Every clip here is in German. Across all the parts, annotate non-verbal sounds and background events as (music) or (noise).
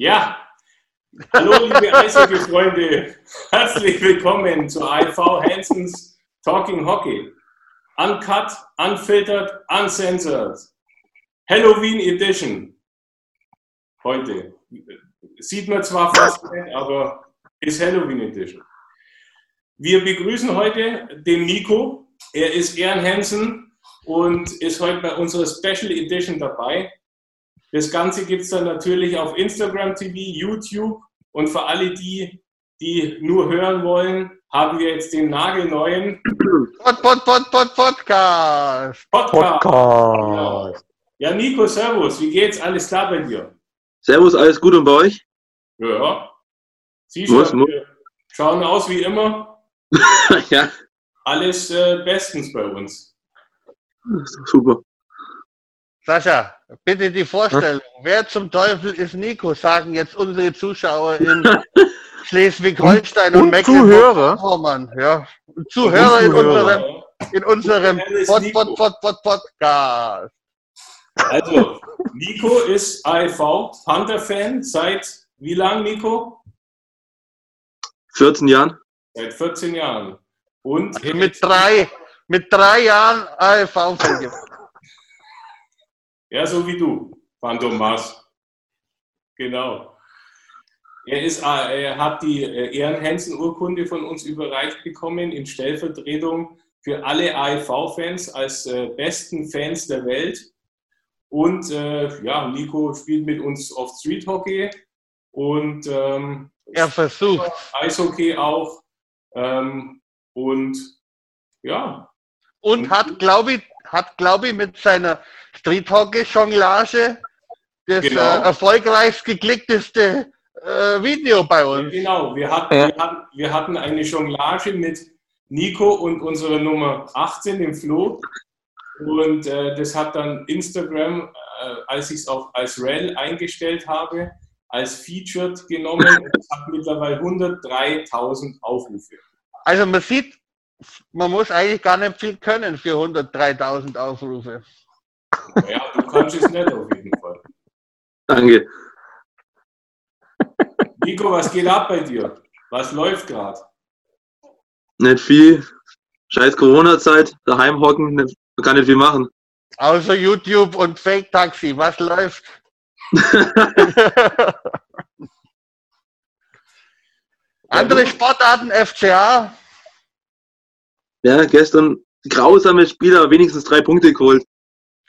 Ja, hallo liebe Eishockey-Freunde, herzlich willkommen zu AIV Hansons Talking Hockey. Uncut, unfiltered, uncensored. Halloween Edition. Heute. Sieht man zwar fast nicht, aber ist Halloween Edition. Wir begrüßen heute den Nico. Er ist Aaron Hansen und ist heute bei unserer Special Edition dabei. Das Ganze gibt es dann natürlich auf Instagram TV, YouTube und für alle die, die nur hören wollen, haben wir jetzt den nagelneuen Pod, Pod, Pod, Pod, Podcast. Podcast. Podcast. Ja, Nico, Servus, wie geht's? Alles klar bei dir? Servus, alles gut und bei euch? Ja. Siehst Muss, du, muss. wir schauen aus wie immer. (laughs) ja, Alles äh, bestens bei uns. super. Sascha, bitte die Vorstellung. Wer zum Teufel ist Nico? Sagen jetzt unsere Zuschauer in (laughs) Schleswig-Holstein und, Und- und Mecklenburg. Vorpommern. Ja. Zuhörer in Zuhörer. unserem, in unserem Wer ist Pod, Nico? Pod, Pod, Pod, Podcast. Also, Nico ist AIV Panther-Fan seit wie lang, Nico? 14 Jahren? Seit 14 Jahren. Und Also mit drei, mit drei Jahren AFV-Fan. Ja, so wie du, Phantom Mars. Genau. Er, ist, äh, er hat die äh, Ehrenhansen-Urkunde von uns überreicht bekommen in Stellvertretung für alle AEV-Fans als äh, besten Fans der Welt. Und äh, ja, Nico spielt mit uns auf Street Hockey und ähm, Er versucht. Eishockey auch. Ähm, und ja, Und hat, glaube ich, hat, glaube ich, mit seiner Street-Hockey-Jonglage das Genau. äh, erfolgreichst geklickteste äh, Video bei uns. Genau, wir hatten, Ja. wir, hatten, wir hatten eine Jonglage mit Nico und unserer Nummer 18, dem Flo. Und äh, das hat dann Instagram, äh, als ich es auch als Rel eingestellt habe, als Featured genommen. Und es hat mittlerweile 103.000 Aufrufe. Also man sieht, man muss eigentlich gar nicht viel können für 103.000 Aufrufe. Ja, du kannst es nicht auf jeden Fall. Danke. Nico, was geht ab bei dir? Was läuft gerade? Nicht viel. Scheiß Corona-Zeit, daheim hocken, nicht, man kann nicht viel machen. Außer YouTube und Fake Taxi, was läuft? (laughs) Andere Sportarten, FCA, Ja, gestern grausames Spiel, aber wenigstens drei Punkte geholt.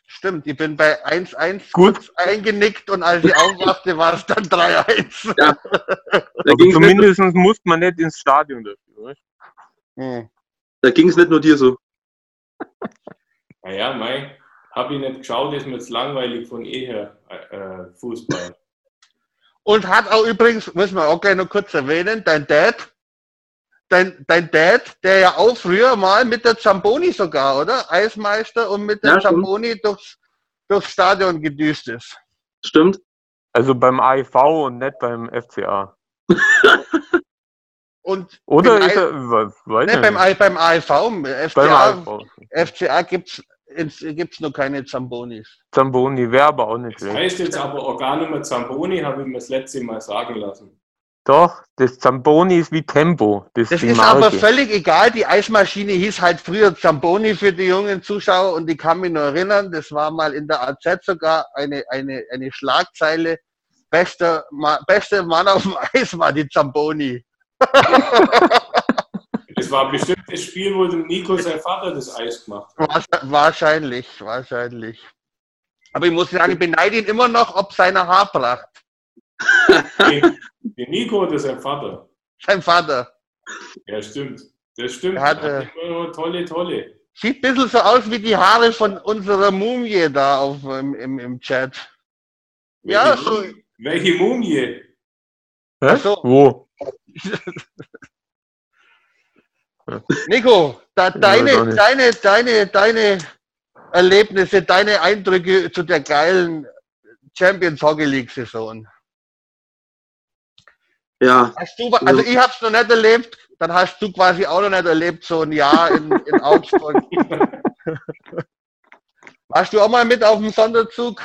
Stimmt, ich bin bei 1-1 Gut. kurz eingenickt und als ich aufwachte, war es dann 3-1. (laughs) Da Also ging es nicht, zumindest muss man nicht ins Stadion dafür. Hm. da ging's nicht nur dir so. Naja, Mai, habe ich nicht geschaut, ist mir jetzt langweilig von eher äh, Fußball. Und hat auch übrigens, müssen wir auch gleich noch kurz erwähnen, dein Dad, dein, dein Dad, der ja auch früher mal mit der Zamboni sogar, oder? Eismeister und mit der Ja. Zamboni durchs, durchs Stadion gedüst ist. Stimmt? Also beim AIV und nicht beim FCA. (laughs) Und Oder ist er, was, weiß ich beim, nicht. Ei- beim AIV, beim FCA, AIV. FCA gibt's ins- gibt's noch keine Zambonis. Zamboni wäre aber auch nicht Das schlecht. heißt jetzt aber auch gar nicht mehr Zamboni, habe ich mir das letzte Mal sagen lassen. Doch, das Zamboni ist wie Tempo. Das, Das ist ist aber völlig egal. Die Eismaschine hieß halt früher Zamboni für die jungen Zuschauer und ich kann mich nur erinnern, das war mal in der AZ sogar eine, eine, eine Schlagzeile. Bester, Ma beste Mann auf dem Eis war die Zamboni. (laughs) Das war bestimmt das Spiel, wo dem Nico sein Vater das Eis gemacht hat. Wahrsch- Wahrscheinlich, wahrscheinlich. Aber ich muss sagen, ich beneide ihn immer noch ob seiner Haarpracht. Den, den Nico oder sein Vater? Sein Vater. Ja, stimmt. Das stimmt. Er hatte- Er tolle, tolle. Sieht ein bisschen so aus wie die Haare von unserer Mumie da auf, im, im, im Chat. Ja, Welche, so. welche Mumie? Hä? so. Wo? (laughs) Nico, da, deine, deine, deine, deine Erlebnisse, deine Eindrücke zu der geilen Champions Hockey League Saison. Ja, Hast du, also ich habe es noch nicht erlebt, dann hast du quasi auch noch nicht erlebt, so ein Jahr in, in (laughs) Augsburg. Warst du auch mal mit auf dem Sonderzug?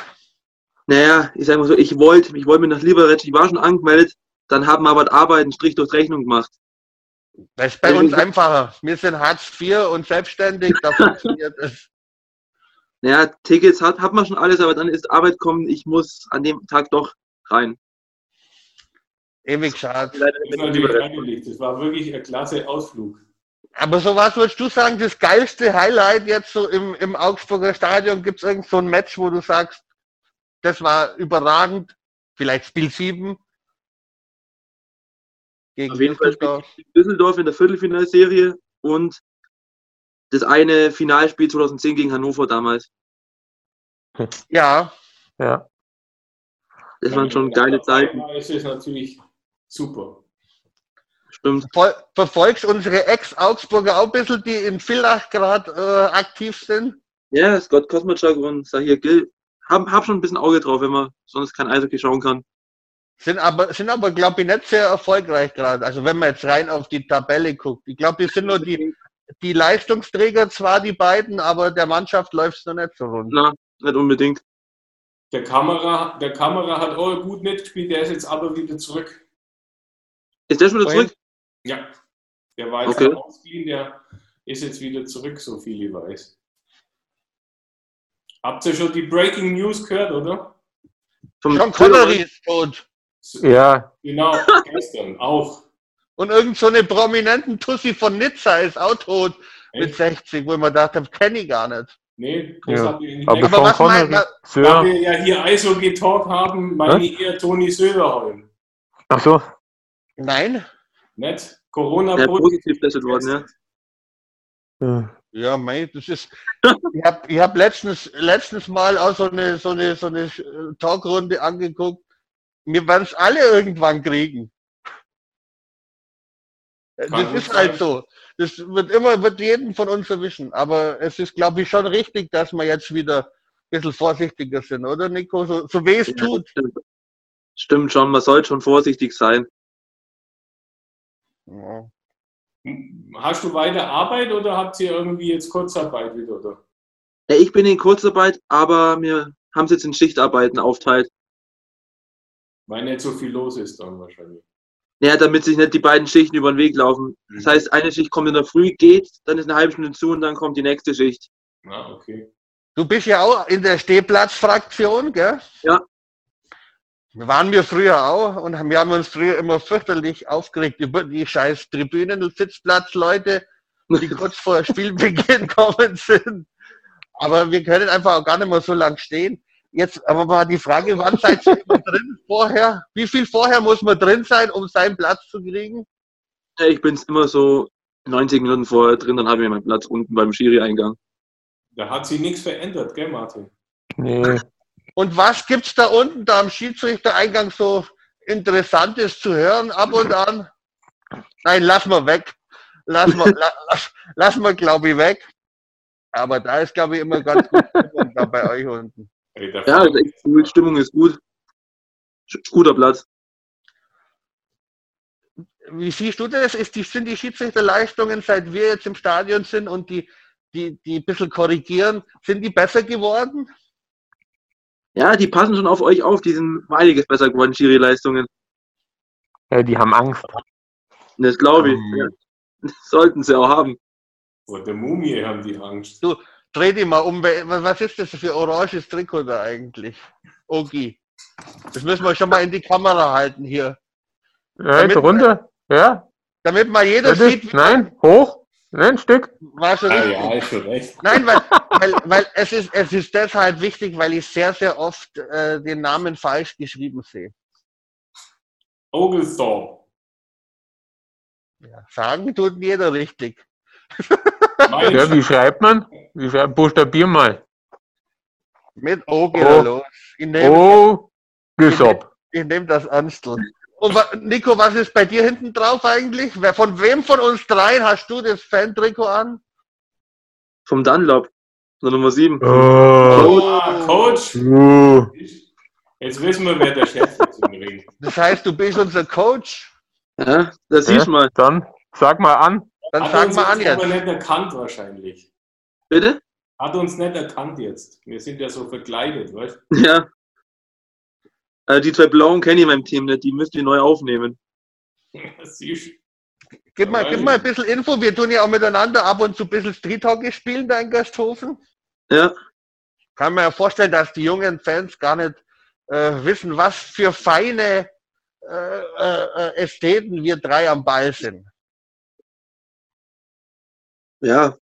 Naja, ich sag mal so, ich wollte, ich wollte mir nach Liberec, ich war schon angemeldet, dann haben wir aber die Arbeit einen Strich durch Rechnung gemacht. Das ist bei uns einfacher. Wir sind Hartz IV und selbstständig, da (laughs) funktioniert es. Naja, Tickets hat, hat man schon alles, aber dann ist Arbeit kommen, ich muss an dem Tag doch rein. Ewig schade. Das war wirklich ein klasse Ausflug. Aber so was würdest du sagen, das geilste Highlight jetzt so im, im Augsburger Stadion? Gibt es irgend so ein Match, wo du sagst, das war überragend? Vielleicht Spiel 7? Gegen Auf jeden Fall Düsseldorf. Düsseldorf in der Viertelfinalserie und das eine Finalspiel 2010 gegen Hannover damals. Ja, Ja. Das waren schon geile Zeiten, Es ist natürlich super. stimmt. Ver verfolgst unsere Ex-Augsburger auch ein bisschen, die in Villach gerade äh, aktiv sind? Ja, Scott Kosmachak und Sahir Gill. Hab, hab schon ein bisschen Auge drauf, wenn man sonst kein Eishockey schauen kann. Sind aber, sind aber glaube ich, nicht sehr erfolgreich gerade. Also wenn man jetzt rein auf die Tabelle guckt. Ich glaube, die sind nur die, die Leistungsträger zwar, die beiden, aber der Mannschaft läuft es noch nicht so rund. Na, nicht unbedingt. Der Kamera, der Kamera hat auch gut mitgespielt, der ist jetzt aber wieder zurück. Ist der schon wieder zurück? Ja. Der war jetzt Okay. am Ausgehen, der ist jetzt wieder zurück, so viel ich weiß. Habt ihr schon die Breaking News gehört, oder? Vom John Connery ist tot. Ja, Genau, gestern auch. Und irgend so eine prominenten Tussi von Nizza ist auch tot mit Echt? 60, wo ich mir gedacht habe, kenne ich gar nicht. Nee, das Ja. habt ihr nicht aber. Aber was meint Connery, man- Da wir ja hier Eishockey-Talk haben, meine ich eher Toni Söderholm. Ach so. Nein? Nicht? Corona Der positiv getestet worden, ja. Ja. Ja, mei, das ist. Ich habe ich hab letztens, letztens mal auch so eine, so eine, so eine Talkrunde angeguckt. Wir werden es alle irgendwann kriegen. Kann Das ist halt so. Das wird immer, wird jeden von uns erwischen. Aber es ist, glaube ich, schon richtig, dass wir jetzt wieder ein bisschen vorsichtiger sind, oder Nico? So, so weh es Ja, tut. Stimmt. stimmt schon, man sollte schon vorsichtig sein. Ja. Hast du weiter Arbeit oder habt ihr irgendwie jetzt Kurzarbeit wieder? Oder? Ja, ich bin in Kurzarbeit, aber wir haben es jetzt in Schichtarbeiten aufteilt. Weil nicht so viel los ist dann wahrscheinlich. Ja, damit sich nicht die beiden Schichten über den Weg laufen. Das Mhm. heißt, eine Schicht kommt in der Früh, geht, dann ist eine halbe Stunde zu und dann kommt die nächste Schicht. Ah, okay. Du bist ja auch in der Stehplatzfraktion, gell? Ja. Waren wir früher auch und wir haben uns früher immer fürchterlich aufgeregt über die scheiß Tribünen und Sitzplatzleute, die kurz vor (laughs) Spielbeginn kommen sind. Aber wir können einfach auch gar nicht mehr so lang stehen. Jetzt aber mal die Frage, wann seid ihr immer drin vorher? Wie viel vorher muss man drin sein, um seinen Platz zu kriegen? Ja, ich bin immer so 90 Minuten vorher drin, dann habe ich meinen Platz unten beim Schiri-Eingang. Da hat sich nichts verändert, gell, Martin? Nee. Und was gibt's da unten, da am Schiedsrichtereingang so Interessantes zu hören ab und an? Nein, lass mal weg. Lass mal, la, (laughs) lass, lass mal, glaube ich, weg. Aber da ist, glaube ich, immer ganz gut Stimmung da bei euch unten. Ja, cool, Stimmung ist gut. Guter Platz. Wie siehst du das? Ist die, sind die Schiedsrichterleistungen, seit wir jetzt im Stadion sind und die, die, die ein bisschen korrigieren, sind die besser geworden? Ja, die passen schon auf euch auf, die sind um einiges besser geworden, Schiri-Leistungen. Ja, die haben Angst. Das glaube ich. Ähm. Ja. Das sollten sie auch haben. Vor der Mumie haben die Angst. Du, dreh dich mal um. Was ist das für oranges Trikot da eigentlich? Ogi. Das müssen wir schon mal in die Kamera halten hier. Ja, Damit- jetzt runter. Ja. Damit mal jeder sieht, Nein, hoch. Nein, ein Stück. war schon Ah, ja, ist schon recht. Nein, weil, weil, weil es, ist, es ist deshalb wichtig, weil ich sehr, sehr oft äh, den Namen falsch geschrieben sehe. Ogelsdorf. Ja, sagen tut jeder richtig. Ja, wie schreibt man? Wie schreibt, buchstabier mal. Mit O geht er los. Ich nehme Gesop. ich nehm das Anstel. Und Nico, was ist bei dir hinten drauf eigentlich? Wer, von wem von uns dreien hast du das Fan-Trikot an? Vom Dunlop, der Nummer 7. Oh. Ah, Coach. Oh. Jetzt wissen wir, wer der Chef ist im Ring. Das heißt, du bist unser Coach? Ja, das siehst du mal. Dann sag mal an. Dann Hat sag uns mal an jetzt aber jetzt. nicht erkannt wahrscheinlich. Bitte? Hat uns nicht erkannt jetzt. Wir sind ja so verkleidet, weißt Ja. Äh, die zwei Blauen kenne ich in meinem Team nicht, die müsst ihr neu aufnehmen. (laughs) Gib mal, gib mal ein bisschen Info. Wir tun ja auch miteinander ab und zu ein bisschen Street Hockey spielen da in Gasthofen. Ja, Kann man ja vorstellen, dass die jungen Fans gar nicht äh, wissen, was für feine äh, äh, äh, Ästheten wir drei am Ball sind. ja.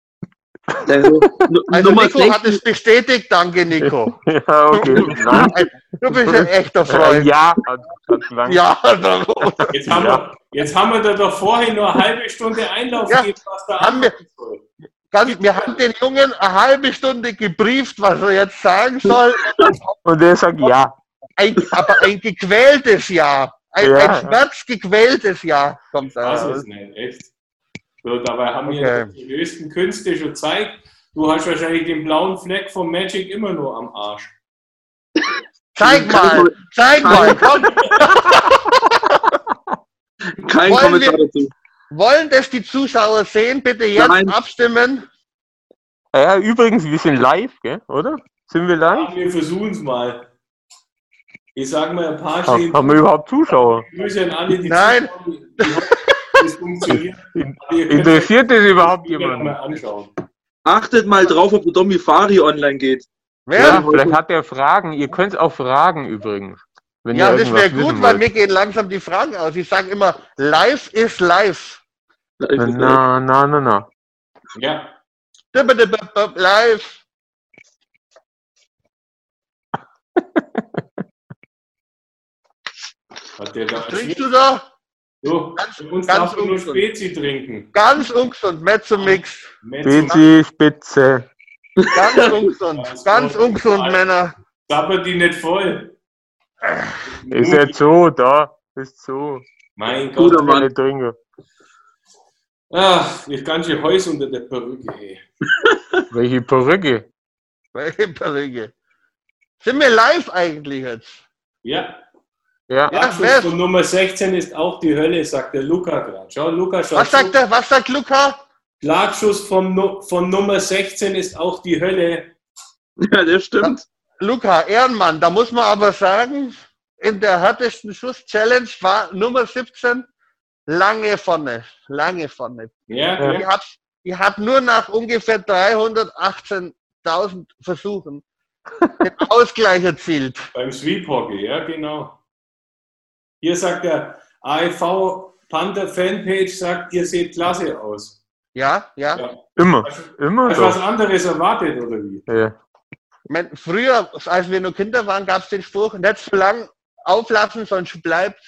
Also, (laughs) Also Nummer Nico hat 16, es bestätigt, danke Nico. (laughs) Ja, okay. (laughs) Du bist ein echter Äh, Freund. ja, hat, hat lang. Ja, da- Jetzt haben, wir, jetzt haben wir da doch vorhin nur eine halbe Stunde Einlauf Ja, gegeben, was da haben wir. ganz, wir haben den Jungen eine halbe Stunde gebrieft, was er jetzt sagen soll. Und der sagt ja. Ein, aber ein gequältes Ja. Ein, Ja. ein schmerzgequältes Ja kommt da Das ist nicht, echt. So, dabei haben wir Okay. die höchsten Künste schon gezeigt. Du hast wahrscheinlich den blauen Fleck vom Magic immer nur am Arsch. Zeig mal, zeig mal, komm. kein Wollen Kommentar wir- dazu. Wollen das die Zuschauer sehen? Bitte jetzt Nein. abstimmen. Ja, übrigens, wir sind live, gell? oder? Sind wir live? Ja, wir versuchen es mal. Ich sage mal ein paar stehen. Haben wir überhaupt Zuschauer? Grüße an alle, die Nein. zuschauen. Die Das funktioniert. Interessiert das überhaupt jemand jemanden? Achtet mal drauf, ob der Domifari online geht. Wer? Ja, vielleicht hat er Fragen. Ihr könnt auch fragen übrigens. Wenn Ja, das wäre gut, weil wollt. mir gehen langsam die Fragen aus. Ich sage immer, live is live. Na, na, na, na. Ja, Live. hat der da Trinkst du da? So, Ganz- uns ganz nur ungesund. Spezi trinken. Ganz ungesund, Mezzomix. Spezi, Spitze. Ganz ungesund, ganz ungesund, Männer. Zapper die nicht voll. Ist jetzt so, da. Ist so. Mein Guter Gott. Mann. Keine Trinker. Ach, ich kann schon Häus unter der Perücke. Ey. (laughs) Welche Perücke? Welche Perücke? Sind wir live eigentlich jetzt? Ja, Ja, Ja, Abschluss von Nummer 16 ist auch die Hölle, sagt der Luca gerade. Schau, Luca, schau Was sagt er? Was sagt Luca? Schlagschuss vom, Nu- von Nummer 16 ist auch die Hölle. (laughs) Ja, das stimmt. Luca, Ehrenmann, da muss man aber sagen, in der härtesten Schuss-Challenge war Nummer 17 lange vorne. Lange vorne. Ja, Ja. Die hat, die hat nur nach ungefähr 318.000 Versuchen (laughs) den Ausgleich erzielt. beim Sweep Hockey, ja, genau. Hier sagt der AIV Panther Fanpage, sagt, ihr seht klasse aus. Ja, ja. Ja. immer. Hast Immer du was anderes erwartet, oder wie? Ja. Ich mein, früher, als wir noch Kinder waren, gab es den Spruch, nicht zu lang auflassen, sonst bleibt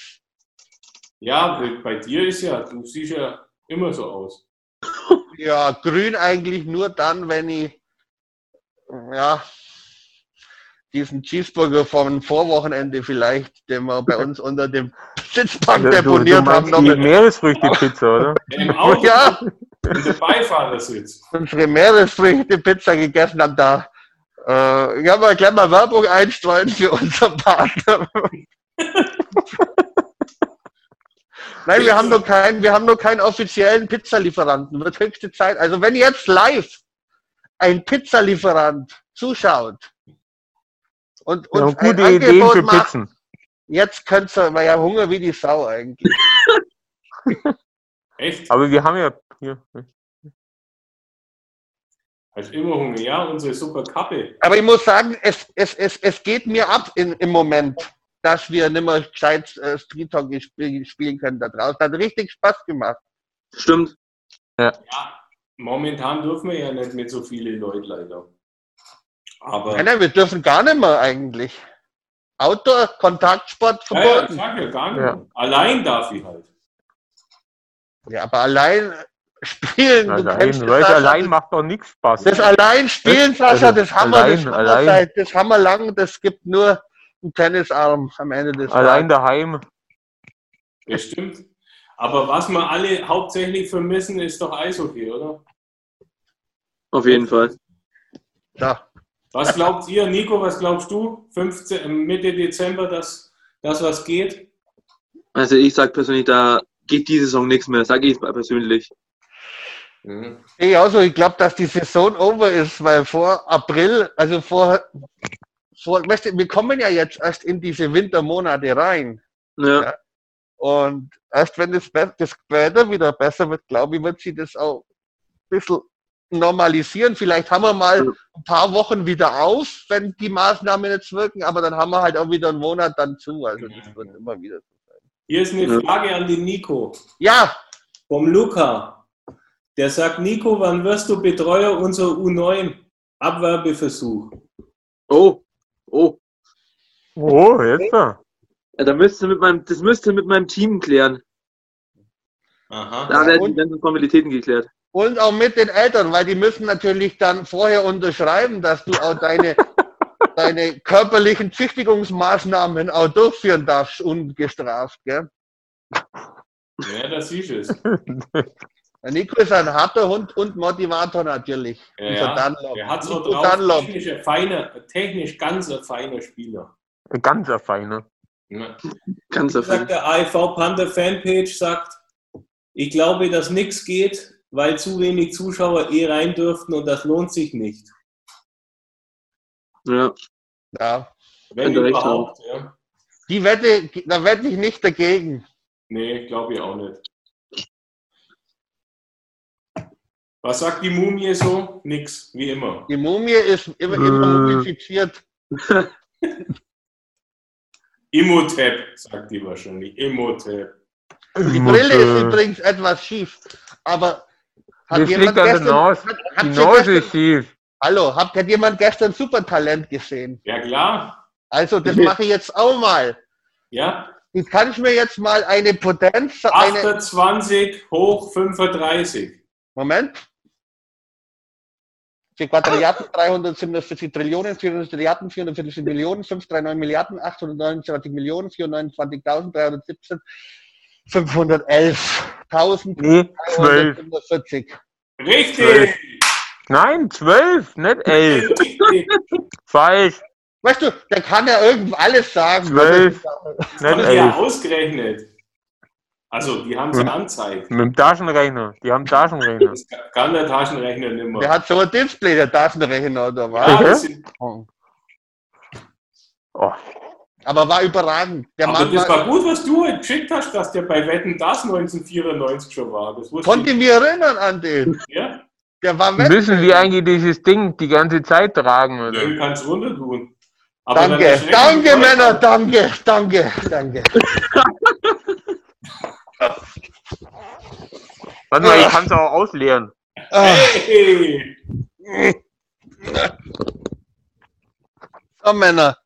Ja, bei- bei dir ist ja, du siehst ja immer so aus. ja grün eigentlich nur dann, wenn ich ja diesen Cheeseburger vom Vorwochenende vielleicht, den wir bei uns unter dem Sitzbank Du, du deponiert haben, die noch Meeresfrüchte-Pizza, oder? (laughs) Im Auto, Ja. der Beifahrersitz. unsere Meeresfrüchte-Pizza gegessen haben, da äh, ich habe mal gleich mal Werbung einstreuen für unseren Partner. (laughs) Nein, wir haben noch keinen, wir haben noch keinen offiziellen Pizzalieferanten. Wird höchste Zeit. Also wenn jetzt live ein Pizzalieferant zuschaut und uns ein gute Ideen Angebot für macht, Pizzen. jetzt könnt's weil ja Hunger wie die Sau eigentlich. (laughs) Echt? Aber wir haben ja hier. Hast immer Hunger. Ja, unsere super Kappe. Aber ich muss sagen, es, es, es, es geht mir ab in, im Moment, dass wir nicht mehr gescheit äh, Street Hockey spiel, spielen können da draußen. Hat richtig Spaß gemacht. Stimmt. Ja, momentan dürfen wir ja nicht mit so vielen Leuten leider. Aber Nein, nein, wir dürfen gar nicht mehr eigentlich. Outdoor, Kontaktsport ja, ja, verboten. sag ja gar nicht. Ja. Allein darf ich halt. Ja, aber allein spielen, du Allein, weil Sascha, allein macht doch nichts Spaß. das allein spielen, Sascha, Also, das haben wir, das allein, haben wir das haben wir lang, das gibt nur einen Tennisarm am Ende des Allein Tages. daheim. Das stimmt. Aber was wir alle hauptsächlich vermissen, ist doch Eishockey, oder? Auf jeden Fall. Ja. Was glaubt ihr, Nico, was glaubst du? 15, Mitte Dezember, dass das was geht? Also ich sag persönlich, da geht diese Saison nichts mehr. Sag ich persönlich. Mhm. Ich also, ich glaube, dass die Saison over ist, weil vor April, also vor vor, weißt du, wir kommen ja jetzt erst in diese Wintermonate rein. Ja. Ja. Und erst wenn das, das Wetter wieder besser wird, glaube ich, wird sich das auch ein bisschen normalisieren. Vielleicht haben wir mal ein paar Wochen wieder auf, wenn die Maßnahmen jetzt wirken, aber dann haben wir halt auch wieder einen Monat dann zu. Also das wird immer wieder so sein. Hier ist eine. Frage an den Nico. Ja, Vom Luca. Der sagt, Nico, wann wirst du Betreuer unserer U9? Abwerbeversuch. Oh, oh. Oh, jetzt da. Ja, da müsste mit meinem, das müsste mit meinem Team klären. Aha. Da werden die ganzen Formalitäten geklärt. Und auch mit den Eltern, weil die müssen natürlich dann vorher unterschreiben, dass du auch deine, (laughs) deine körperlichen Züchtigungsmaßnahmen auch durchführen darfst, ungestraft. Gell? Ja, das du es. Der Nico ist ein harter Hund und Motivator natürlich. Ja, Unser. Dunlop. Er hat so drauf. Dunlop. Technisch, ein feiner, technisch ganz ein feiner Spieler. Ein ganzer Feiner. Ja. Ganz sagt der AIV Panther Fanpage, sagt, ich glaube, dass nichts geht, weil zu wenig Zuschauer eh rein dürften und das lohnt sich nicht. Ja. Ja. Wenn überhaupt, ja. Die Wette, da wette ich nicht dagegen. Nee, glaube ich auch nicht. Was sagt die Mumie so? Nix, wie immer. Die Mumie ist immer, immer Äh. mumifiziert. (laughs) Imhotep, sagt die wahrscheinlich. Imhotep. Die Brille ist übrigens etwas schief. Aber hat Das jemand liegt an der gestern, Nase. hat, Die habt ihr Nase ist schief. hallo, habt, hat jemand gestern Supertalent gesehen? Ja, klar. Also, das mache ich jetzt auch mal. Ja. Du kannst mir jetzt mal eine Potenz, eine, 28 hoch 35. Moment. 4 Quadrilliarden, 347 Trillionen, 400 Trilliarden, 440 Millionen, 539 Milliarden, 829 Millionen, 429.317, 511.340. Richtig! Nein, zwölf, nicht elf. (laughs) Falsch. Weißt du, der kann ja irgendwo alles sagen. Zwölf. (laughs) Das haben die ja ausgerechnet. Also, die haben sie angezeigt. Mit dem Taschenrechner. Die haben Taschenrechner. Das kann der Taschenrechner nicht Der mehr. hat so ein Display, der Taschenrechner, oder Ja, was? das sind, Oh, Aber war überragend. Der aber Mann das war, war gut, was du heute geschickt hast, dass der bei Wetten das 1994 schon war. Das konnte ich. ich mich erinnern an den. Ja? Der war weg. müssen wir eigentlich dieses Ding die ganze Zeit tragen, oder? Nö, kannst runter tun. Aber Danke, danke. Männer, danke, danke, danke. Warte mal, ich kann es auch ausleeren. Ah, Hey! so Männer.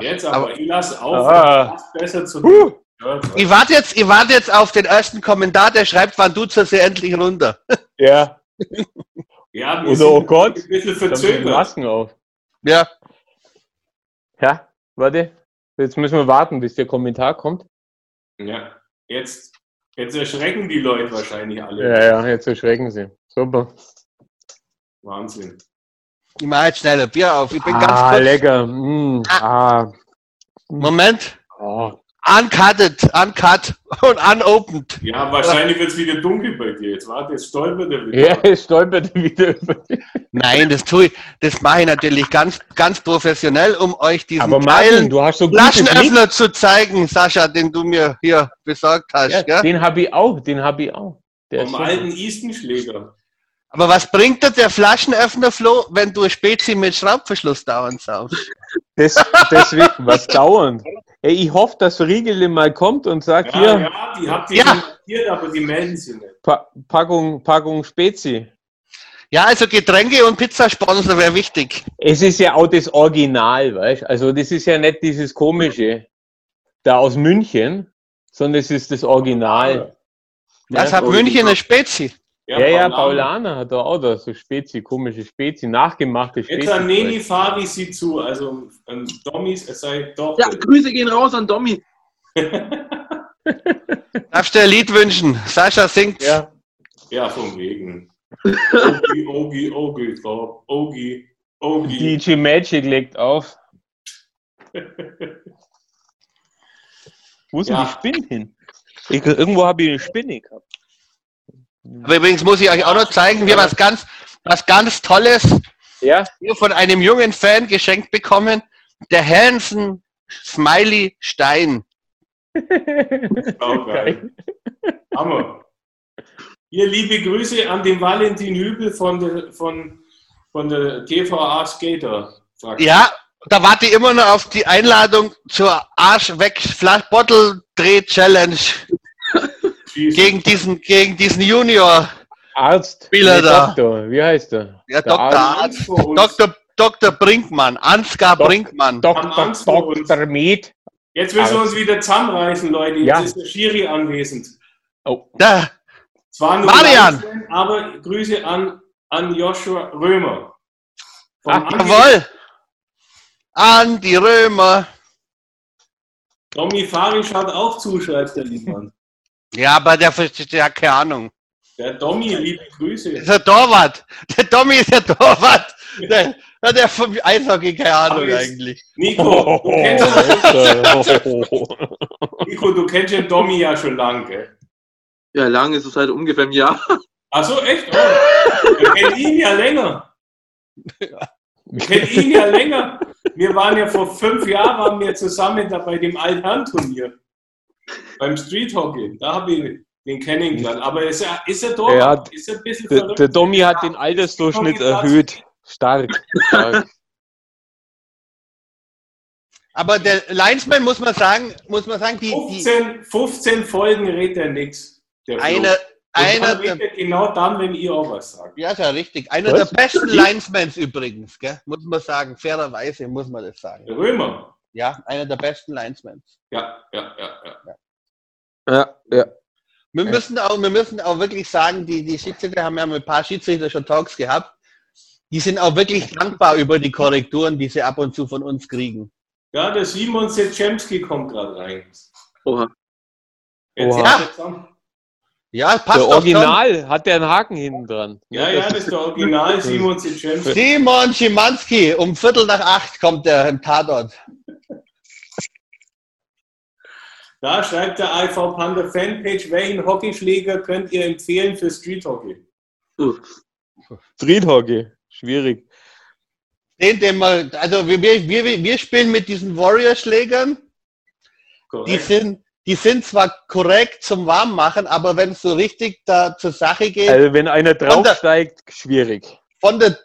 Jetzt aber, Aber- ich lass auf. Ah. Besser zu Huh. Ja, Ich warte jetzt, ich warte jetzt auf den ersten Kommentar, der schreibt, wann du zur See endlich runter. Ja, (laughs) Ja, wir Oder, sind oh Gott, ein bisschen verzögert. Masken auf. Ja, Ja, warte. Jetzt müssen wir warten, bis der Kommentar kommt. Ja, jetzt, jetzt erschrecken die Leute wahrscheinlich alle. Ja, ja, jetzt erschrecken sie. Super. Wahnsinn. Ich mache jetzt schnell ein Bier auf. Ich bin ah, ganz kurz. lecker. Mm, ah. Moment. Oh. Uncutted, uncut und unopened. Ja, wahrscheinlich wird es wieder dunkel bei dir. Jetzt warte, jetzt stolpert er wieder. Ja, es stolpert wieder über. Nein, das tue ich, das mache ich natürlich ganz, ganz professionell, um euch diesen Aber Martin, du hast so Blick. Flaschenöffner zu zeigen, Sascha, den du mir hier besorgt hast. Ja, gell? den habe ich auch, den habe ich auch. Der Vom alten Easton-Schläger. Aber was bringt dir der Flaschenöffner, Flo, wenn du Spezi mit Schraubverschluss dauernd saufst? Das, deswegen, was dauernd. Ey, ich hoffe, dass Riegele mal kommt und sagt, Ja, hier, ja, die habt ihr Ja. markiert, aber die melden sich nicht. pa Packung, Packung Spezi. Ja, also Getränke und Pizzasponsor wäre wichtig. Es ist ja auch das Original, weißt Also das ist ja nicht dieses komische da aus München, sondern es ist das Original. Das Ja, hat München eine Spezi. Ja, ja. Paulaner hat da auch da so Spezi, komische Spezi, nachgemachte Spezi. Jetzt an Neni Fari sie zu. Also, ähm, Dommis, es sei doch. Ja, Grüße gehen raus an Domi. (laughs) Darfst du ein Lied wünschen? Sascha singt. Ja. Ja, von wegen. (laughs) Ogi, Ogi, Ogi, drauf. Ogi, Ogi. DJ Magic legt auf. (laughs) Wo ist denn Ja. die Spinne hin? Ich, irgendwo habe ich eine Spinne gehabt. Aber übrigens muss ich euch auch noch zeigen, wir was ganz, was ganz Tolles Ja? hier von einem jungen Fan geschenkt bekommen. Der Hansen Smiley Stein. (laughs) Auch geil. Hammer. Hier liebe Grüße an den Valentin Hübel von der, von, von der TVA Skater. Ja, da warte ich immer noch auf die Einladung zur Arsch weg Flash Bottle Dreh Challenge Schieß. gegen diesen, gegen diesen Junior. Arzt. Spieler da. Doktor. Wie heißt er? Ja, Der Dr. Arzt. Dr. Dr. Brinkmann, Ansgar Dok- Brinkmann. Haben Dr. Dr. Med. Jetzt müssen wir uns wieder zusammenreißen, Leute. Jetzt Ja. ist der Schiri anwesend. Oh. Da, Zwar nur Marian. Live-Fan, aber Grüße an, an Joshua Römer. Ach, Andi- jawohl. An die Römer. Domi Fari schaut auch zu, schreibt der Liebmann. Ja, aber der versteht ja keine Ahnung. Der Domi, liebe Grüße. ist der Torwart. Der Tommy ist der Torwart. Der, der, der vom Eishockey keine Ahnung eigentlich. Nico, du kennst, Alter. Nico, du kennst den Domi ja schon lange. gell? Ja, lang ist es halt ungefähr ein Jahr. Ach so, echt? Oh. Wir kennen ihn ja länger. Wir kennen ihn ja länger. Wir waren ja vor fünf Jahren waren wir zusammen da bei dem Altherren-Turnier. Beim Street Hockey. Da habe ich den kennengelernt. Aber ist er, ist er dort? Ja, ist er ein bisschen Der, verrückt? der Domi hat den Altersdurchschnitt erhöht. Stark. Stark. Aber der Linesman muss man sagen, muss man sagen, die, die 15, 15 Folgen redet er nichts. Einer dann der, redet er genau dann, wenn ihr auch was sagt. ja, ist ja richtig, einer Was? der besten Linesmans übrigens, gell? muss man sagen, fairerweise muss man das sagen. Der Römer. Ja, einer der besten Linesmans. Ja, ja, ja, ja. Ja, ja. Wir Ja. müssen auch, wir müssen auch wirklich sagen, die, die Schiedsrichter haben ja mit ein paar Schiedsrichter schon Talks gehabt. Die sind auch wirklich dankbar über die Korrekturen, die sie ab und zu von uns kriegen. Ja, der Simon Setschemski kommt gerade rein. Oha. Jetzt Oha. er zusammen. Ja, passt Der doch Original hat der einen Haken hinten dran. Ja, ja, das ist der Original (laughs) Simon schon. Setschemski. Simon Schimanski, um Viertel nach acht kommt er im Tatort. Da schreibt der IV Panda Fanpage, welchen Hockeyschläger könnt ihr empfehlen für Street Hockey? Street Hockey. Schwierig. Den, den wir, also wir, wir, wir, wir spielen mit diesen Warrior-Schlägern. Die sind, die sind zwar korrekt zum Warmmachen, aber wenn es so richtig da zur Sache geht, Also wenn einer draufsteigt, schwierig. von der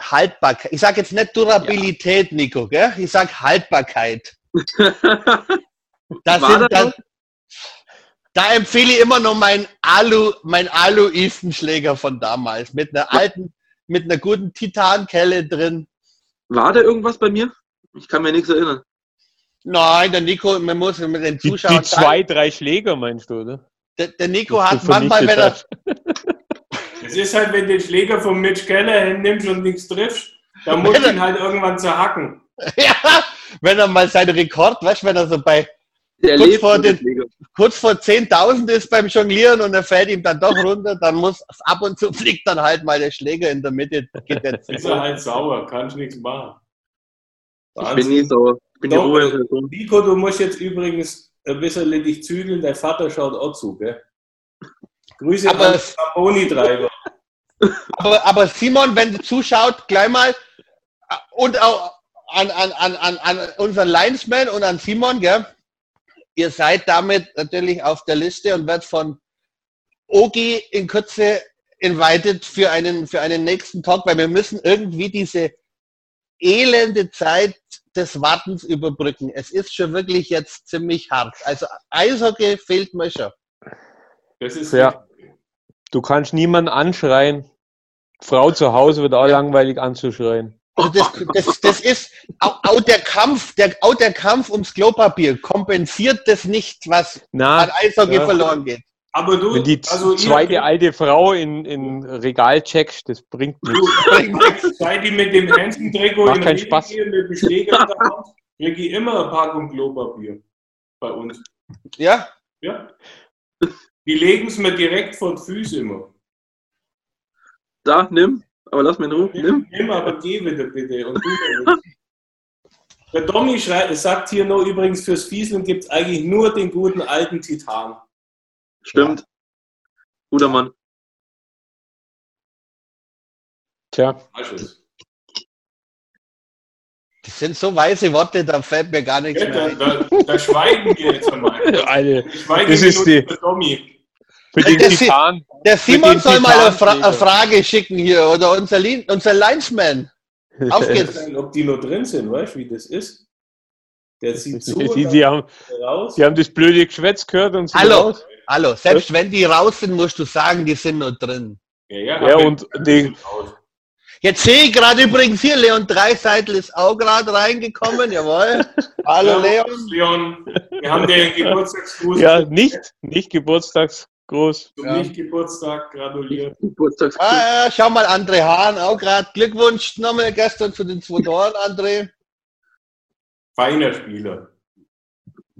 Haltbarkeit, ich sage jetzt nicht Durabilität, Nico, gell? ich sage Haltbarkeit. (laughs) Da, War sind, das da, empfehle ich immer noch mein Alu, mein Alu-Easton-Schläger von damals mit einer alten, mit einer guten Titankelle drin. War da irgendwas bei mir? Ich kann mir nichts erinnern. Nein, der Nico, man muss mit den Die, Zuschauern die zwei, drei Schläger meinst du, oder? der, der Nico Die hat manchmal, wenn er, Es ist halt, wenn du den Schläger von Mitch Keller nimmst und nichts triffst, dann (laughs) musst du ihn halt irgendwann zerhacken. (laughs) ja, wenn er mal seinen Rekord, weißt du, wenn er so bei Kurz vor den- kurz vor 10.000 ist beim Jonglieren und er fällt ihm dann doch runter, dann muss ab und zu fliegt dann halt mal der Schläger in der Mitte. Ist er halt sauer, kannst nichts machen. Ich bin nie sauer. Ich bin die Doch, Ruhe Person. Nico, du musst jetzt übrigens ein bisschen dich zügeln, dein Vater schaut auch zu, gell? Grüße Aber an es- den Boni-Treiber. Aber, aber Simon, wenn du zuschaut, gleich mal äh, und auch an, an, an, an, an unseren Linesman und an Simon, gell? Ihr seid damit natürlich auf der Liste und werdet von Ogi in Kürze invited für einen, für einen nächsten Talk, weil wir müssen irgendwie diese elende Zeit des Wartens überbrücken. Es ist schon wirklich jetzt ziemlich hart. Also Eishockey fehlt mir schon. Das ist Ja. Du kannst niemanden anschreien. Frau zu Hause wird auch langweilig anzuschreien. Also das, das, das ist auch, auch der Kampf, der, auch der Kampf ums Klopapier kompensiert das nicht, was Na, an Eishockey ja. verloren geht. Aber du, wenn die also zweite ihr, alte Frau in, in Regal checkst, das bringt (laughs) nichts. seit die mit dem Hansen-Trikot in keinen Spaß. gehen, mit dem Schläger kriege ich immer eine Packung Klopapier bei uns. Ja, Ja. Die legen es mir direkt vor die Füße immer. Da, nimm. Aber lass mich in Ruhe. Nimm. Nimm aber geh wieder bitte. Und du. Der Domi schrei- sagt hier noch übrigens, fürs Fieseln gibt es eigentlich nur den guten alten Titan. Stimmt. Guter Mann. Tja? Das sind so weiße Worte, da fällt mir gar nichts Ja, mehr da, ein. da, da schweigen wir jetzt einmal. (laughs) eine, Das ist die- Für den ist- Titan. Der Simon den soll mal eine, Fra eine Frage schicken hier oder unser, Lin unser Linesman. (laughs) Auf geht's. Ob die noch drin sind, weißt du, wie das ist? Der sieht zu Die, die, haben, die haben das blöde Geschwätz gehört und sind Hallo. raus. Hallo, selbst wenn die raus sind, musst du sagen, die sind noch drin. Ja, ja, Ja, und die- Jetzt sehe ich gerade übrigens hier, Leon Dreiseitel ist auch gerade reingekommen, jawohl. (laughs) Hallo Ja, Leon. Leon, wir haben dir (laughs) Geburtstagsgruß Ja, nicht, nicht Geburtstagsgruß. zum Ja. Nicht-Geburtstag gratuliert. Geburtstags Ah, ja, schau mal, André Hahn auch gerade. Glückwunsch nochmal gestern zu den zwei Toren, André. Feiner Spieler.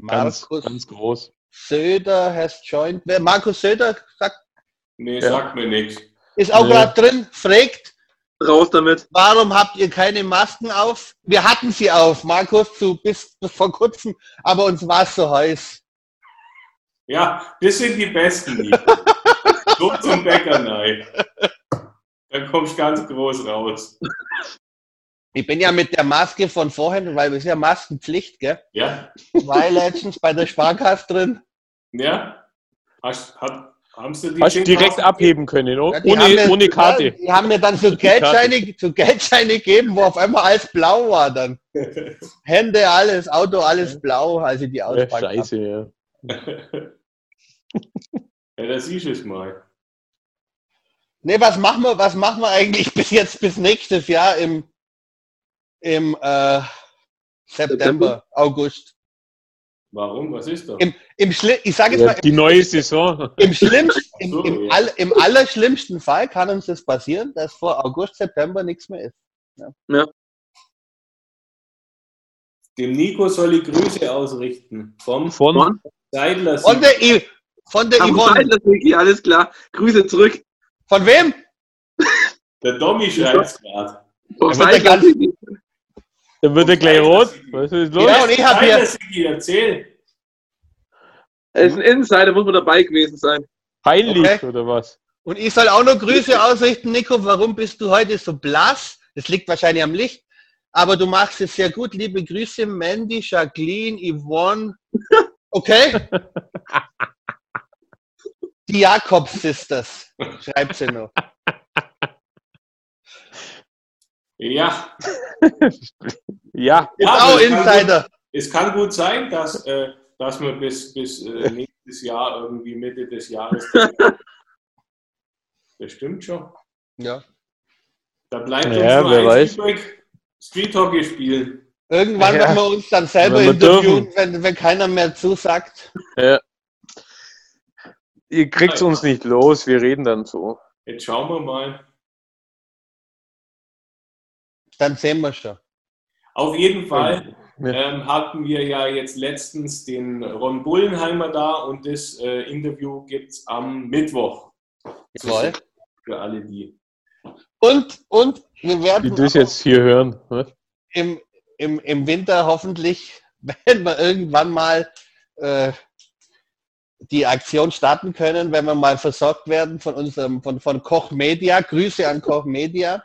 Ganz, Markus ganz groß. Söder has joined. Wer- Markus Söder sagt, Nee, Ja. sagt mir nichts. ist auch Nee. gerade drin, fragt, raus damit. warum habt ihr keine Masken auf? Wir hatten sie auf, Markus, zu, bis, bis vor kurzem, aber uns war es so heiß. Ja, das sind die Besten. So zum Bäcker, nein. Dann kommst du ganz groß raus. Ich bin ja mit der Maske von vorhin, weil wir sind ja Maskenpflicht, gell? Ja? War letztens bei der Sparkasse drin. Ja? Hast, hat, haben sie die Hast du direkt 10.000 abheben können, oh, Ja, ohne, mir- ohne Karte. Ja, die haben mir dann so Geldscheine, so Geldscheine gegeben, wo auf einmal alles blau war dann. (laughs) Hände, alles, Auto, alles blau, als ich die Ja, auspackt hab. scheiße, ja. (laughs) Ja, da siehst du es mal. Nee, was machen wir, was machen wir eigentlich (laughs) bis jetzt, bis nächstes Jahr im, im äh, September, September? August? Warum? Was ist da? Im, im Schli ich sage jetzt ja mal, die neue Saison. im, schlimmsten, im, So, im, ja. all, im allerschlimmsten Fall kann uns das passieren, dass vor August, September nichts mehr ist. Dem Nico soll ich Grüße ausrichten. Vom Von? Seidler. Von der, von der Yvonne. Seidler, Niki, alles klar. Grüße zurück. Von wem? Der Dommy schreibt es gerade. Niki. dann wird er gleich rot. Was ist los? Ja, und ich habe hier, Sigi, erzähl. Er ist ein Insider, muss man dabei gewesen sein. Peinlich, Okay. oder was? und ich soll auch noch Grüße ausrichten, Nico. Warum bist du heute so blass? Das liegt wahrscheinlich am Licht. Aber du machst es sehr gut. Liebe Grüße, Mandy, Jacqueline, Yvonne. Okay? (laughs) Die Jakobs Sisters, schreibt sie noch. Ja, Ja, Ist Ja, auch das kann Insider. es kann gut sein, dass, äh, dass wir bis, bis äh, nächstes Jahr, irgendwie Mitte des Jahres. (laughs) das stimmt schon. Ja. Da bleibt Ja, uns nur wer eins weiß. übrig: Street Hockey spielen. Irgendwann Ja. werden wir uns dann selber Wenn interviewen, dürfen. wenn, wenn keiner mehr zusagt. ja. Ihr kriegt uns nicht los, wir reden dann so. Jetzt schauen wir mal. Dann sehen wir schon. Auf jeden Fall Ja. ähm, hatten wir ja jetzt letztens den Ron Bullenheimer da und das äh, Interview gibt es am Mittwoch. Jawohl. Für alle die. Und, und wir Die werden das jetzt hier hören. ne? im, im, im Winter hoffentlich, (laughs) wenn wir irgendwann mal äh, die Aktion starten können, wenn wir mal versorgt werden von unserem, von, von Koch Media. Grüße an Koch Media.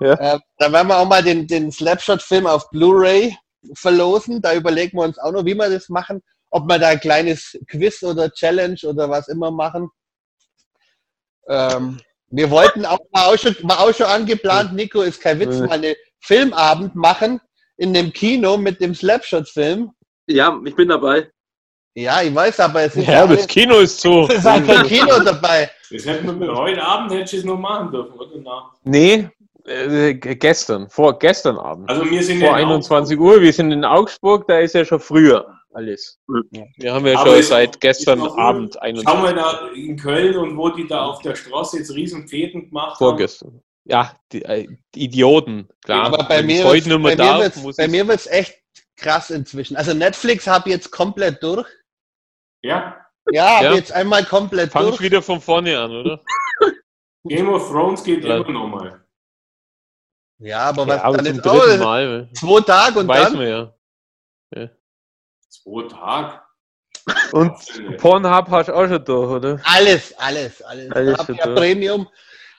Ja. Äh, dann werden wir auch mal den, den Slapshot-Film auf Blu-ray verlosen. Da überlegen wir uns auch noch, wie wir das machen. Ob wir da ein kleines Quiz oder Challenge oder was immer machen. Ähm, wir wollten auch, war auch, schon, war auch schon angeplant, Nico, ist kein Witz, mal eine Filmabend machen in dem Kino mit dem Slapshot-Film. Ja, ich bin dabei. Ja, ich weiß, aber es ist Ja, das Kino ist zu. es ist halt kein (laughs) Kino dabei. Das hätten wir heute Abend hätte ich es noch machen dürfen, oder? Na. Nee, äh, gestern, vor gestern Abend. Also wir sind vor ja in 21 Uhr, wir sind in Augsburg, da ist ja schon früher alles. Ja. Wir haben ja Aber schon ist- seit gestern Abend Augsburg. Schauen wir 21 da in Köln und wo die da auf der Straße jetzt riesen Fäden gemacht haben. vorgestern. Ja, die, äh, die Idioten, klar. Aber bei Wenn mir, mir wird's echt krass inzwischen. Also Netflix habe ich jetzt komplett durch. Ja, Ja, habe Ja. jetzt einmal komplett Fang durch. wieder von vorne an, oder? (laughs) Game of Thrones geht Ja. immer noch mal. Ja, aber was ja, aber dann oh, dritten Mal. zwei Tage und weiß dann man ja. Zwei Tage. Und Pornhub hast du auch schon durch, oder? alles, alles, alles. Alles ich ja durch. Premium.